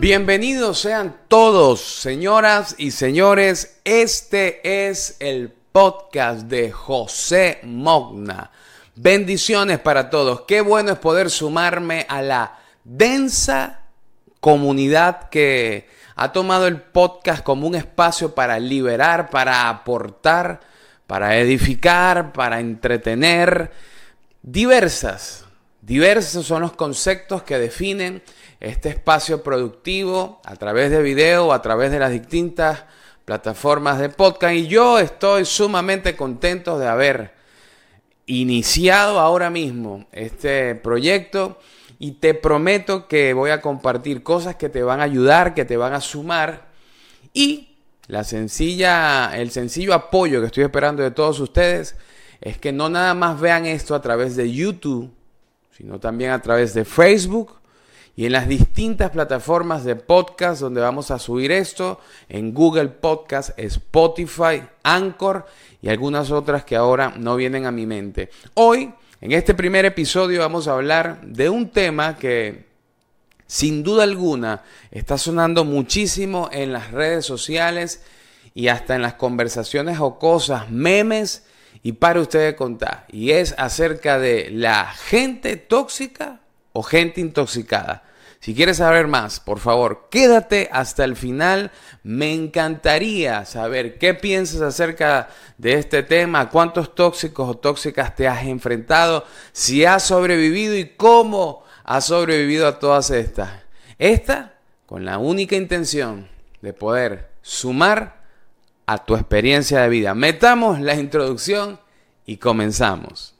Bienvenidos sean todos, señoras y señores. Este es el podcast de José Mogna. Bendiciones para todos. Qué bueno es poder sumarme a la densa comunidad que ha tomado el podcast como un espacio para liberar, para aportar, para edificar, para entretener. Diversas, diversos son los conceptos que definen este espacio productivo a través de video, a través de las distintas plataformas de podcast. Y yo estoy sumamente contento de haber iniciado ahora mismo este proyecto y te prometo que voy a compartir cosas que te van a ayudar, que te van a sumar y la sencilla, el sencillo apoyo que estoy esperando de todos ustedes es que no nada más vean esto a través de YouTube, sino también a través de Facebook, y en las distintas plataformas de podcast donde vamos a subir esto, en Google Podcast, Spotify, Anchor y algunas otras que ahora no vienen a mi mente. Hoy, en este primer episodio, vamos a hablar de un tema que sin duda alguna está sonando muchísimo en las redes sociales y hasta en las conversaciones o cosas, memes y para ustedes contar. Y es acerca de la gente tóxica o gente intoxicada. Si quieres saber más, por favor, quédate hasta el final. Me encantaría saber qué piensas acerca de este tema, cuántos tóxicos o tóxicas te has enfrentado, si has sobrevivido y cómo has sobrevivido a todas estas. Esta con la única intención de poder sumar a tu experiencia de vida. Metamos la introducción y comenzamos.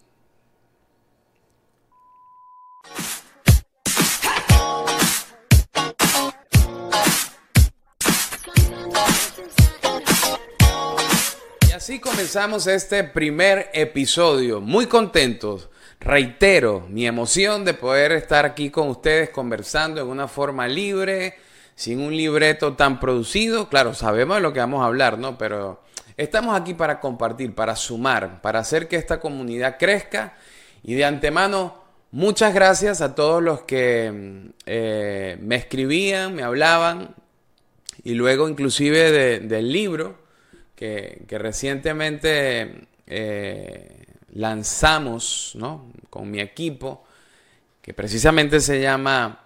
Así comenzamos este primer episodio. Muy contentos. Reitero mi emoción de poder estar aquí con ustedes conversando en una forma libre, sin un libreto tan producido. Claro, sabemos de lo que vamos a hablar, ¿no? Pero estamos aquí para compartir, para sumar, para hacer que esta comunidad crezca. Y de antemano, muchas gracias a todos los que eh, me escribían, me hablaban y luego inclusive del libro que, recientemente eh, lanzamos con mi equipo, que precisamente se llama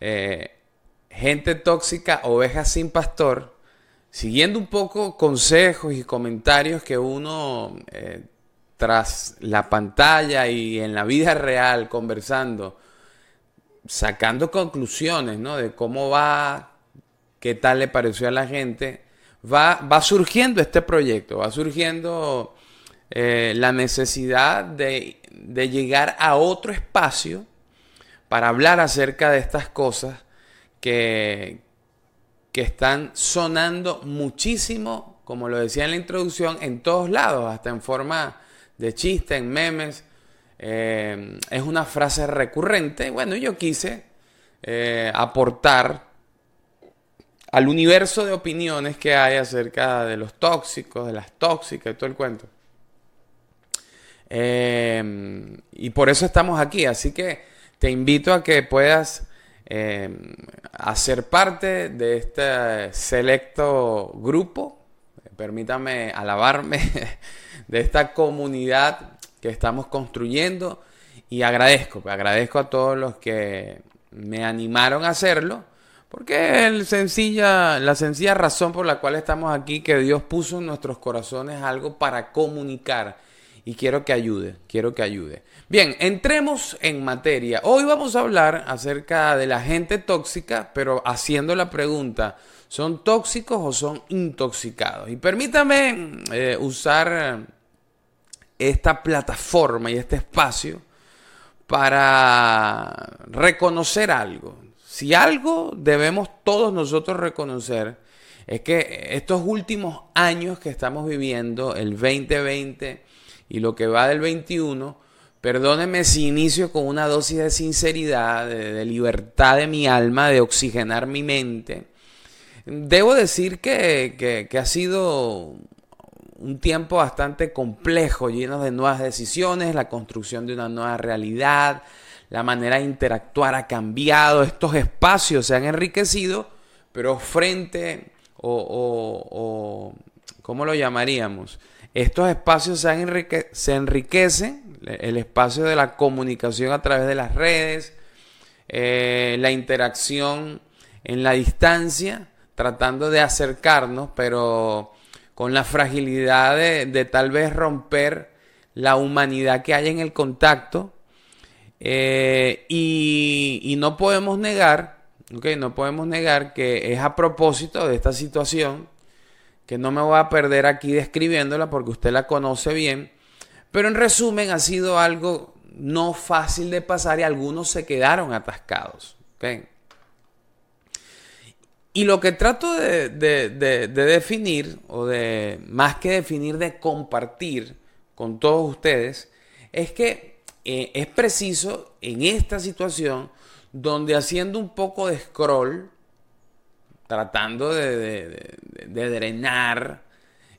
eh, Gente Tóxica, Ovejas sin Pastor, siguiendo un poco consejos y comentarios que uno eh, tras la pantalla y en la vida real conversando, sacando conclusiones ¿no? de cómo va, qué tal le pareció a la gente, va, surgiendo este proyecto, va surgiendo eh, la necesidad de, llegar a otro espacio para hablar acerca de estas cosas que, que están sonando muchísimo, como lo decía en la introducción, en todos lados, hasta en forma de chiste, en memes. Eh, es una frase recurrente. Bueno, yo quise eh, aportar al universo de opiniones que hay acerca de los tóxicos, de las tóxicas y todo el cuento. Em, y por eso estamos aquí. Así que te invito a que puedas em, hacer parte de este selecto grupo. Permítame alabarme de esta comunidad que estamos construyendo. Y agradezco, agradezco a todos los que me animaron a hacerlo porque el la sencilla razón por la cual estamos aquí, que Dios puso en nuestros corazones algo para comunicar. Y quiero que ayude, quiero que ayude. Bien, entremos en materia. Hoy vamos a hablar acerca de la gente tóxica, pero haciendo la pregunta, ¿son tóxicos o son intoxicados? Y permítame eh, usar esta plataforma y este espacio para reconocer algo. Si algo debemos todos nosotros reconocer es que estos últimos años que estamos viviendo, el 2020 y lo que va del 21, perdónenme si inicio con una dosis de sinceridad, de, libertad de mi alma, de oxigenar mi mente. Debo decir que, que ha sido un tiempo bastante complejo, lleno de nuevas decisiones, la construcción de una nueva realidad, la manera de interactuar ha cambiado, estos espacios se han enriquecido, pero frente o, ¿cómo lo llamaríamos? Estos espacios se, se enriquecen, el espacio de la comunicación a través de las redes, eh, la interacción en la distancia, tratando de acercarnos, pero con la fragilidad de tal vez romper la humanidad que hay en el contacto eh, y, no podemos negar, okay, no podemos negar que es a propósito de esta situación, que no me voy a perder aquí describiéndola porque usted la conoce bien, pero en resumen ha sido algo no fácil de pasar y algunos se quedaron atascados. Y lo que trato de, de, definir, o de más que definir, de compartir con todos ustedes, es que eh, es preciso en esta situación donde haciendo un poco de scroll, tratando de, drenar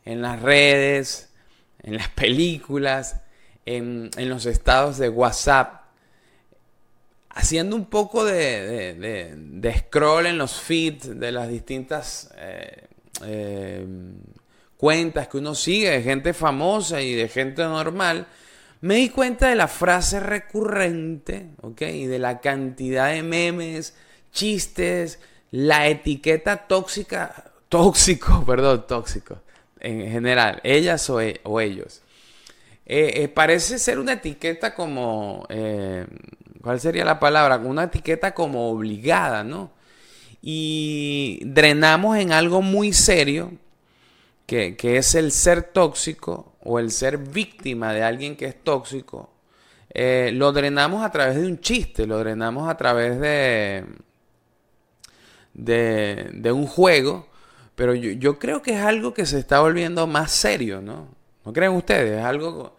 en las redes, en las películas, en, los estados de WhatsApp, haciendo un poco de, scroll en los feeds de las distintas eh, eh, cuentas que uno sigue de gente famosa y de gente normal, me di cuenta de la frase recurrente, ¿ok? Y de la cantidad de memes, chistes, la etiqueta tóxica, tóxico, perdón, tóxico, en general, ellas o, e, ellos. Eh, eh, parece ser una etiqueta como, eh, ¿cuál sería la palabra? Una etiqueta como obligada, ¿no? Y drenamos en algo muy serio, que, que es el ser tóxico o el ser víctima de alguien que es tóxico, eh, lo drenamos a través de un chiste, lo drenamos a través de, de, un juego, pero yo, creo que es algo que se está volviendo más serio, ¿no? ¿No creen ustedes? Es algo,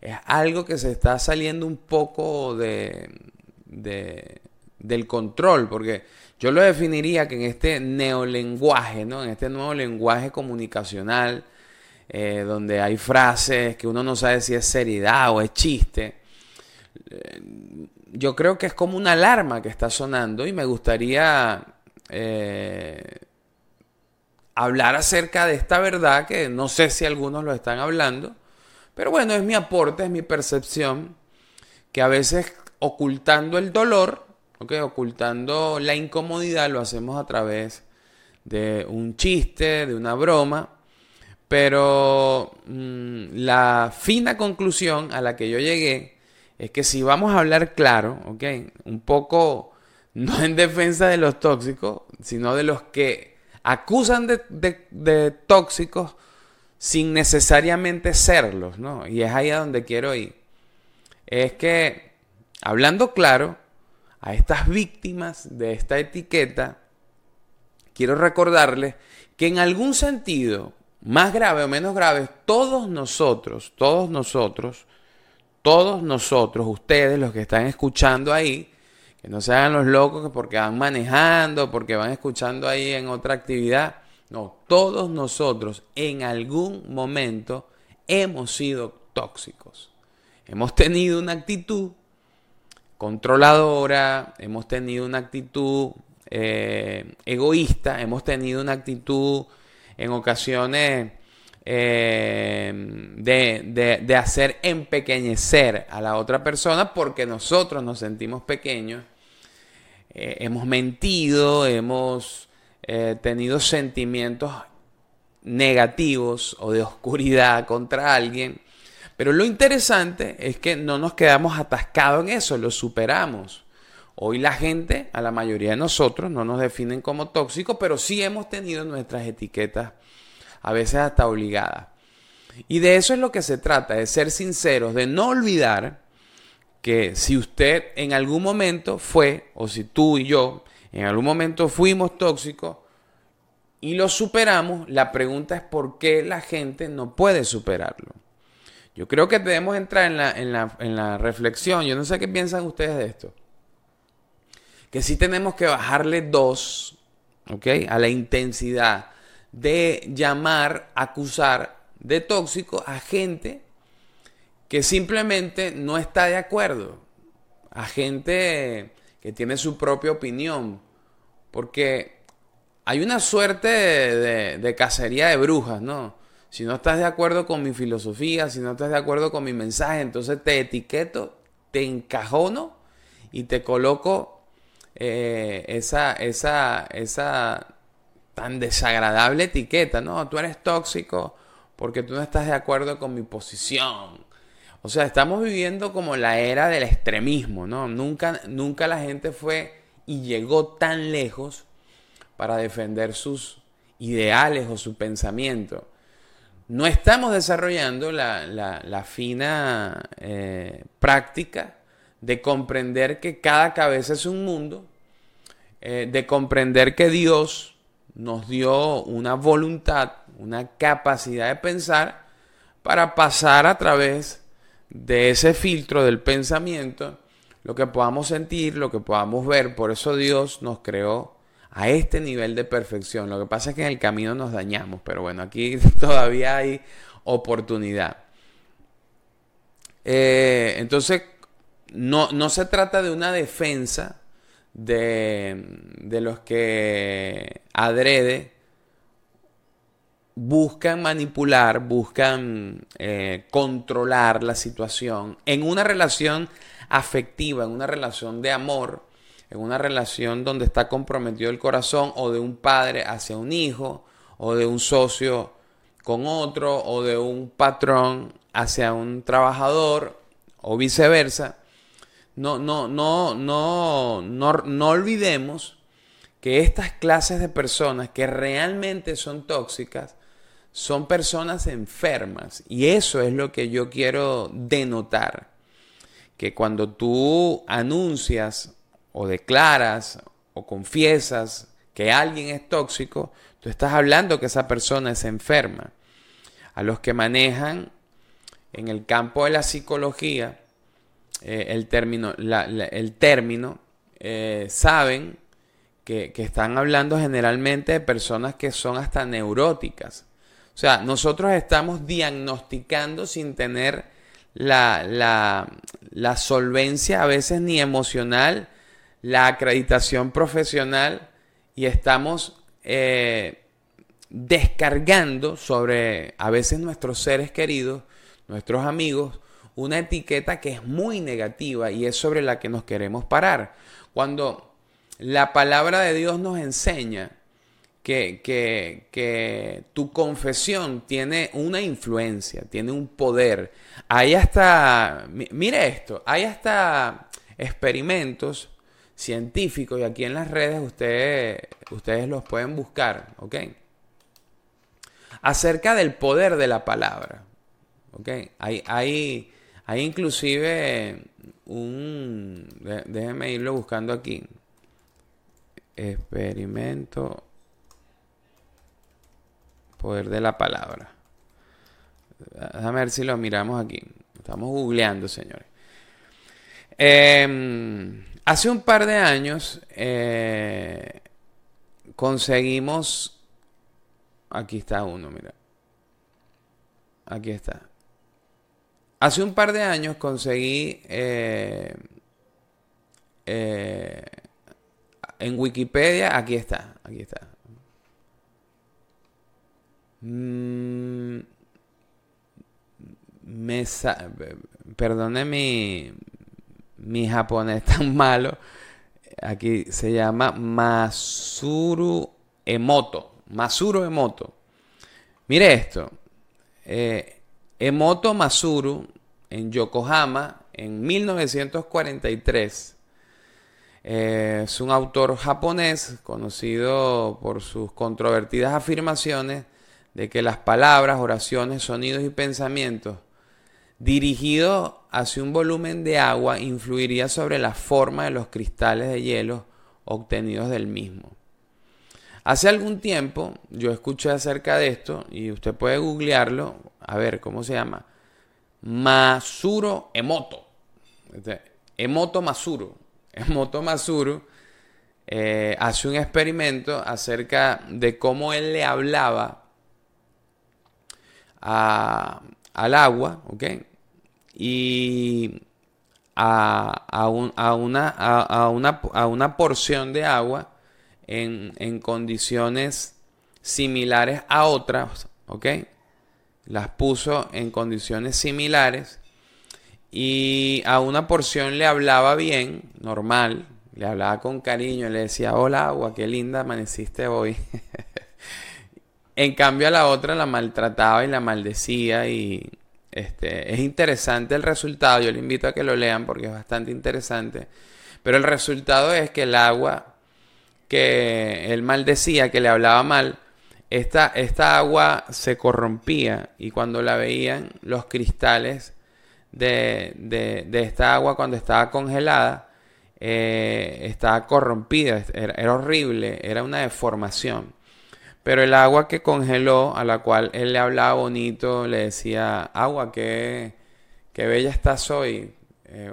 es algo que se está saliendo un poco de, del control, porque yo lo definiría que en este neolenguaje, ¿no? En este nuevo lenguaje comunicacional, eh, donde hay frases que uno no sabe si es seriedad o es chiste. Eh, yo creo que es como una alarma que está sonando y me gustaría eh, hablar acerca de esta verdad que no sé si algunos lo están hablando, pero bueno, es mi aporte, es mi percepción, que a veces ocultando el dolor, ocultando la incomodidad, lo hacemos a través de un chiste, de una broma, pero mm, la fina conclusión a la que yo llegué es que si vamos a hablar claro, ¿ok? Un poco no en defensa de los tóxicos, sino de los que acusan de, tóxicos sin necesariamente serlos, ¿no? Y es ahí a donde quiero ir. Es que, hablando claro, a estas víctimas de esta etiqueta, quiero recordarles que en algún sentido más grave o menos grave, todos nosotros, todos nosotros, todos nosotros, ustedes, los que están escuchando ahí, que no se hagan los locos porque van manejando, porque van escuchando ahí en otra actividad. No, todos nosotros en algún momento hemos sido tóxicos. Hemos tenido una actitud controladora, hemos tenido una actitud eh, egoísta, hemos tenido una actitud en ocasiones eh, de, hacer empequeñecer a la otra persona porque nosotros nos sentimos pequeños. Eh, hemos mentido, hemos eh, tenido sentimientos negativos o de oscuridad contra alguien. Pero lo interesante es que no nos quedamos atascados en eso, lo superamos. Hoy la gente, a la mayoría de nosotros, no nos definen como tóxicos, pero sí hemos tenido nuestras etiquetas, a veces hasta obligadas. Y de eso es lo que se trata, de ser sinceros, de no olvidar que si usted en algún momento fue, o si tú y yo en algún momento fuimos tóxicos y lo superamos, la pregunta es por qué la gente no puede superarlo. Yo creo que debemos entrar en la, en la, en la reflexión. Yo no sé qué piensan ustedes de esto que sí tenemos que bajarle dos, ¿ok? A la intensidad de llamar, acusar de tóxico a gente que simplemente no está de acuerdo. a gente que tiene su propia opinión, porque hay una suerte de, cacería de brujas, ¿no? Si no estás de acuerdo con mi filosofía, si no estás de acuerdo con mi mensaje, entonces te etiqueto, te encajono y te coloco eh, esa, esa, esa tan desagradable etiqueta, ¿no? Tú eres tóxico porque tú no estás de acuerdo con mi posición. O sea, estamos viviendo como la era del extremismo, ¿no? Nunca, nunca la gente fue y llegó tan lejos para defender sus ideales o su pensamiento. No estamos desarrollando la, fina eh, práctica de comprender que cada cabeza es un mundo, eh, de comprender que Dios nos dio una voluntad, una capacidad de pensar para pasar a través de ese filtro del pensamiento lo que podamos sentir, lo que podamos ver. Por eso Dios nos creó a este nivel de perfección. Lo que pasa es que en el camino nos dañamos, pero bueno, aquí todavía hay oportunidad. Eh, entonces, no, no, se trata de una defensa de, de los que adrede buscan manipular, buscan eh, controlar la situación en una relación afectiva, en una relación de amor, en una relación donde está comprometido el corazón o de un padre hacia un hijo, o de un socio con otro, o de un patrón hacia un trabajador, o viceversa. No, no, no, no, no, no olvidemos que estas clases de personas que realmente son tóxicas son personas enfermas. Y eso es lo que yo quiero denotar. Que cuando tú anuncias o declaras o confiesas que alguien es tóxico, tú estás hablando que esa persona es enferma. A los que manejan en el campo de la psicología eh, el término, el término eh, saben que, que están hablando generalmente de personas que son hasta neuróticas. O sea, nosotros estamos diagnosticando sin tener la, la, solvencia a veces ni emocional, la acreditación profesional y estamos eh, descargando sobre a veces nuestros seres queridos, nuestros amigos, una etiqueta que es muy negativa y es sobre la que nos queremos parar. Cuando la palabra de Dios nos enseña que, que, tu confesión tiene una influencia, tiene un poder. Hay hasta, mire esto, hay hasta experimentos científicos y aquí en las redes ustedes, ustedes los pueden buscar, ¿ok? Acerca del poder de la palabra, ¿ok? Hay, hay, hay inclusive un, déjenme irlo buscando aquí, experimento Poder de la palabra. Déjame ver si lo miramos aquí. Estamos googleando, señores. Em, hace un par de años eh, conseguimos... Aquí está uno, mira. Aquí está. Hace un par de años conseguí eh, eh, en Wikipedia, aquí está, aquí está. Mm, me perdone mi, mi japonés tan malo. Aquí se llama Masuru Emoto. Masuru Emoto. Mire esto. Eh, Emoto Masuru en Yokohama en 1943. Eh, es un autor japonés conocido por sus controvertidas afirmaciones de que las palabras, oraciones, sonidos y pensamientos dirigidos hacia un volumen de agua influiría sobre la forma de los cristales de hielo obtenidos del mismo. Hace algún tiempo yo escuché acerca de esto y usted puede googlearlo, a ver cómo se llama. Masuro Emoto. Este, Emoto Masuro. Emoto Masuro eh, hace un experimento acerca de cómo él le hablaba al agua, ¿ok? Y a, una, a, una, porción de agua en, en condiciones similares a otras, ¿ok? Las puso en condiciones similares y a una porción le hablaba bien, normal, le hablaba con cariño, le decía, hola agua, qué linda amaneciste hoy. en cambio a la otra la maltrataba y la maldecía y este, es interesante el resultado, yo le invito a que lo lean porque es bastante interesante. Pero el resultado es que el agua que él maldecía, que le hablaba mal, esta, esta agua se corrompía y cuando la veían los cristales de, de, esta agua cuando estaba congelada, eh, estaba corrompida, era, horrible, era una deformación. Pero el agua que congeló, a la cual él le hablaba bonito, le decía, agua, qué, qué bella estás hoy. Eh,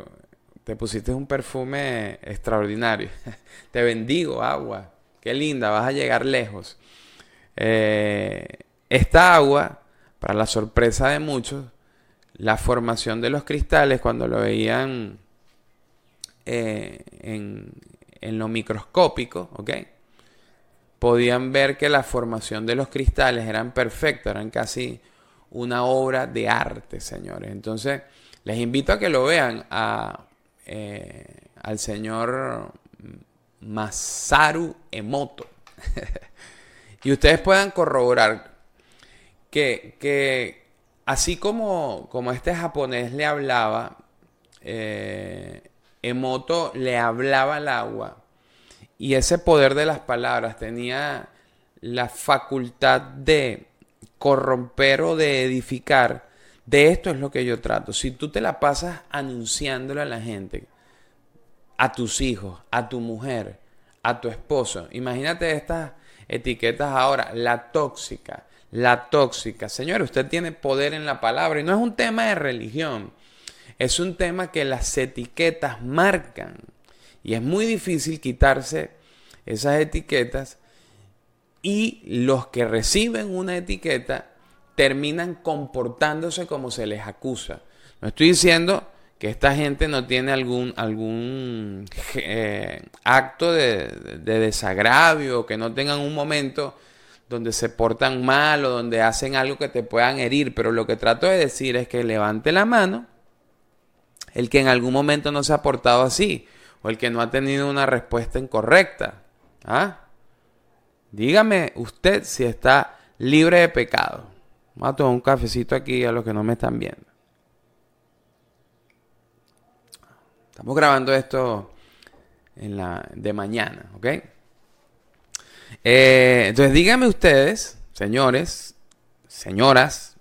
te pusiste un perfume extraordinario. te bendigo, agua. Qué linda, vas a llegar lejos. Eh, esta agua, para la sorpresa de muchos, la formación de los cristales, cuando lo veían eh, en, en, lo microscópico, podían ver que la formación de los cristales eran perfectas, eran casi una obra de arte, señores. Entonces, les invito a que lo vean a, eh, al señor Masaru Emoto. y ustedes puedan corroborar que, que así como, como, este japonés le hablaba, eh, Emoto le hablaba al agua y ese poder de las palabras tenía la facultad de corromper o de edificar. De esto es lo que yo trato. Si tú te la pasas anunciándole a la gente, a tus hijos, a tu mujer, a tu esposo, imagínate estas etiquetas ahora, la tóxica, la tóxica. Señor, usted tiene poder en la palabra y no es un tema de religión, es un tema que las etiquetas marcan. Y es muy difícil quitarse esas etiquetas y los que reciben una etiqueta terminan comportándose como se les acusa. No estoy diciendo que esta gente no tiene algún, algún eh, acto de, de, desagravio, que no tengan un momento donde se portan mal o donde hacen algo que te puedan herir, pero lo que trato de decir es que levante la mano el que en algún momento no se ha portado así o el que no ha tenido una respuesta incorrecta. ¿Ah? Dígame usted si está libre de pecado. Vamos a tomar un cafecito aquí a los que no me están viendo. Estamos grabando esto en la, de mañana, ¿ok? Eh, entonces díganme ustedes, señores, señoras,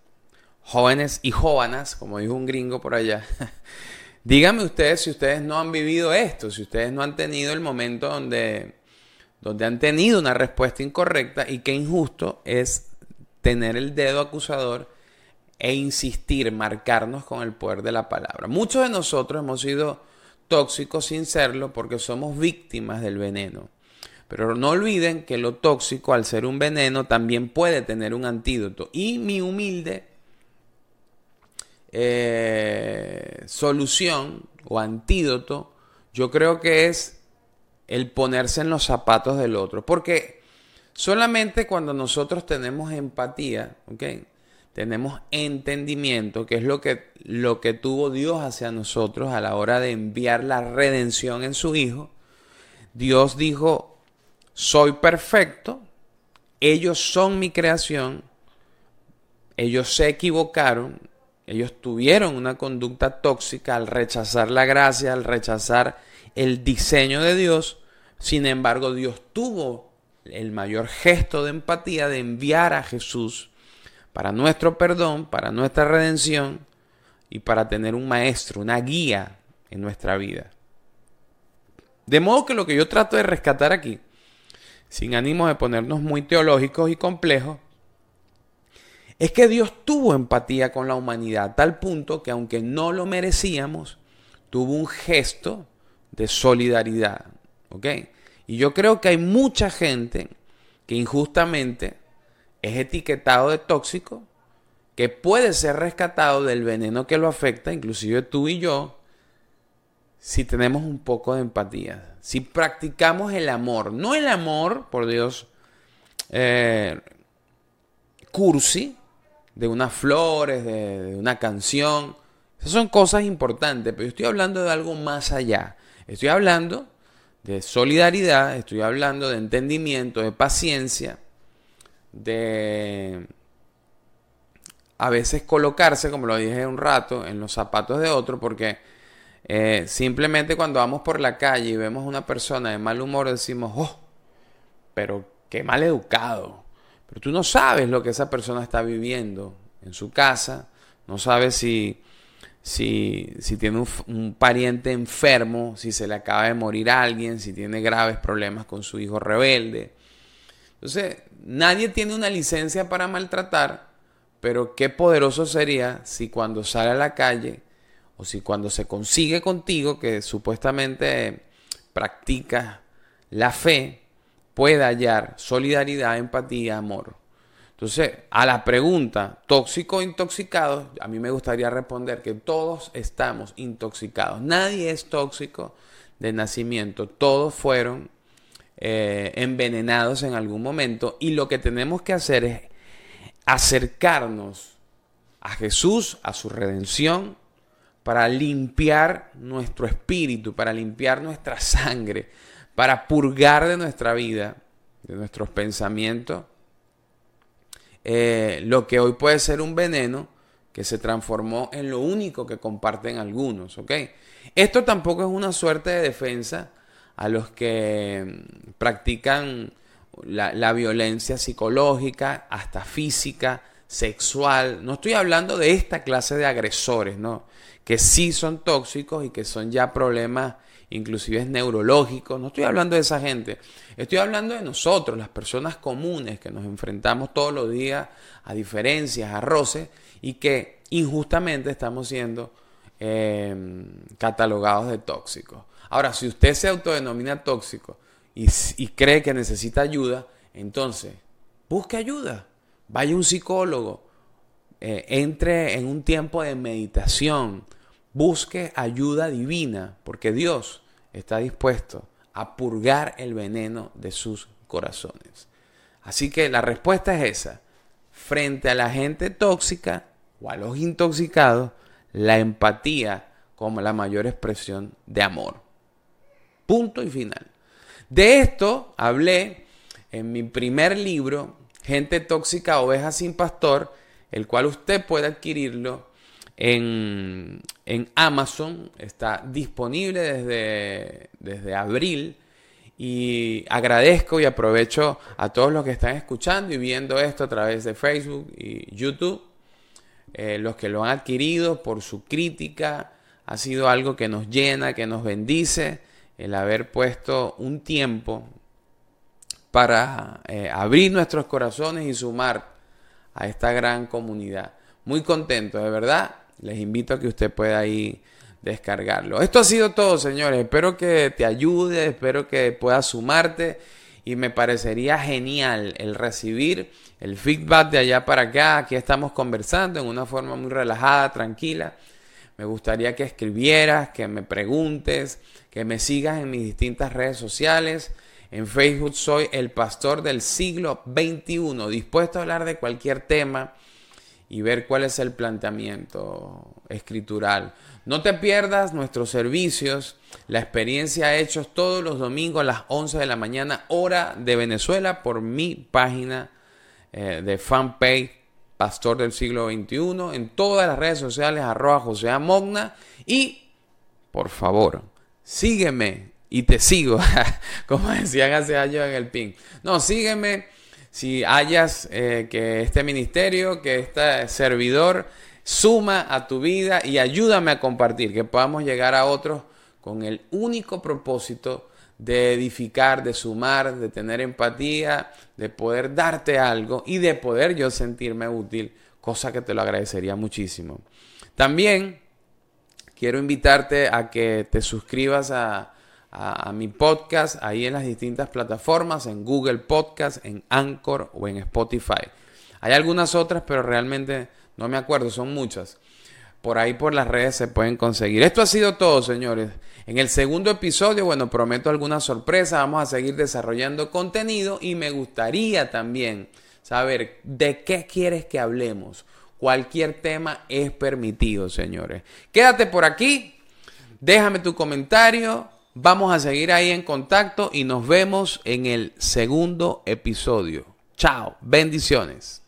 jóvenes y jóvenes, como dijo un gringo por allá, Díganme ustedes si ustedes no han vivido esto, si ustedes no han tenido el momento donde, donde han tenido una respuesta incorrecta y qué injusto es tener el dedo acusador e insistir, marcarnos con el poder de la palabra. Muchos de nosotros hemos sido tóxicos sin serlo porque somos víctimas del veneno. Pero no olviden que lo tóxico, al ser un veneno, también puede tener un antídoto. Y mi humilde eh, solución o antídoto, yo creo que es el ponerse en los zapatos del otro. Porque solamente cuando nosotros tenemos empatía, ¿ok? Tenemos entendimiento, que es lo que, lo que tuvo Dios hacia nosotros a la hora de enviar la redención en su Hijo. Dios dijo, soy perfecto, ellos son mi creación, ellos se equivocaron, ellos tuvieron una conducta tóxica al rechazar la gracia, al rechazar el diseño de Dios. Sin embargo, Dios tuvo el mayor gesto de empatía de enviar a Jesús para nuestro perdón, para nuestra redención y para tener un maestro, una guía en nuestra vida. De modo que lo que yo trato de rescatar aquí, sin ánimo de ponernos muy teológicos y complejos, es que Dios tuvo empatía con la humanidad, tal punto que aunque no lo merecíamos, tuvo un gesto de solidaridad. ¿Ok? Y yo creo que hay mucha gente que injustamente es etiquetado de tóxico, que puede ser rescatado del veneno que lo afecta, inclusive tú y yo, si tenemos un poco de empatía, si practicamos el amor, no el amor, por Dios, eh, cursi, de unas flores, de, una canción. Esas son cosas importantes, pero yo estoy hablando de algo más allá. Estoy hablando de solidaridad, estoy hablando de entendimiento, de paciencia, de a veces colocarse, como lo dije un rato, en los zapatos de otro, porque eh, simplemente cuando vamos por la calle y vemos a una persona de mal humor decimos, oh, pero qué mal educado. Pero tú no sabes lo que esa persona está viviendo en su casa, no sabes si, si, tiene un, un, pariente enfermo, si se le acaba de morir alguien, si tiene graves problemas con su hijo rebelde. Entonces, nadie tiene una licencia para maltratar, pero qué poderoso sería si cuando sale a la calle o si cuando se consigue contigo, que supuestamente practica la fe, pueda hallar solidaridad, empatía, amor. Entonces, a la pregunta, tóxico o intoxicado, a mí me gustaría responder que todos estamos intoxicados. Nadie es tóxico de nacimiento. Todos fueron eh, envenenados en algún momento. Y lo que tenemos que hacer es acercarnos a Jesús, a su redención, para limpiar nuestro espíritu, para limpiar nuestra sangre, para purgar de nuestra vida, de nuestros pensamientos, eh, lo que hoy puede ser un veneno que se transformó en lo único que comparten algunos, ¿ok? Esto tampoco es una suerte de defensa a los que mm, practican la, la violencia psicológica, hasta física, sexual. No estoy hablando de esta clase de agresores, ¿no? Que sí son tóxicos y que son ya problemas inclusive neurológicos. No estoy hablando de esa gente. Estoy hablando de nosotros, las personas comunes que nos enfrentamos todos los días a diferencias, a roces y que injustamente estamos siendo em, catalogados de tóxicos. Ahora, si usted se autodenomina tóxico y, cree que necesita ayuda, entonces busque ayuda. Vaya a un psicólogo. Eh, entre en un tiempo de meditación Busque ayuda divina, porque Dios está dispuesto a purgar el veneno de sus corazones. Así que la respuesta es esa. Frente a la gente tóxica o a los intoxicados, la empatía como la mayor expresión de amor. Punto y final. De esto hablé en mi primer libro, Gente tóxica, ovejas sin pastor, el cual usted puede adquirirlo en, Amazon. Está disponible desde, desde abril. Y agradezco y aprovecho a todos los que están escuchando y viendo esto a través de Facebook y YouTube. Eh, los que lo han adquirido por su crítica. Ha sido algo que nos llena, que nos bendice. El haber puesto un tiempo para eh, abrir nuestros corazones y sumar a esta gran comunidad. Muy contento, de verdad. Les invito a que usted pueda ahí descargarlo. Esto ha sido todo, señores. Espero que te ayude, espero que puedas sumarte y me parecería genial el recibir el feedback de allá para acá. Aquí estamos conversando en una forma muy relajada, tranquila. Me gustaría que escribieras, que me preguntes, que me sigas en mis distintas redes sociales. En Facebook soy el pastor del siglo XXI, dispuesto a hablar de cualquier tema y ver cuál es el planteamiento escritural. No te pierdas nuestros servicios, la experiencia hechos todos los domingos a las 11 de la mañana, hora de Venezuela, por mi página eh, de fanpage Pastor del siglo XXI, en todas las redes sociales, arroba José Amogna. Y, por favor, sígueme y te sigo, como decían hace años en el PIN. No, sígueme si hayas eh, que este ministerio, que este servidor suma a tu vida y ayúdame a compartir, que podamos llegar a otros con el único propósito de edificar, de sumar, de tener empatía, de poder darte algo y de poder yo sentirme útil, cosa que te lo agradecería muchísimo. También quiero invitarte a que te suscribas a, mi podcast ahí en las distintas plataformas, en Google Podcast, en Anchor o en Spotify. Hay algunas otras, pero realmente no me acuerdo, son muchas. por ahí por las redes se pueden conseguir. Esto ha sido todo, señores. En el segundo episodio, bueno, prometo alguna sorpresa. Vamos a seguir desarrollando contenido y me gustaría también saber de qué quieres que hablemos. Cualquier tema es permitido, señores. Quédate por aquí, déjame tu comentario, vamos a seguir ahí en contacto y nos vemos en el segundo episodio. Chao, bendiciones.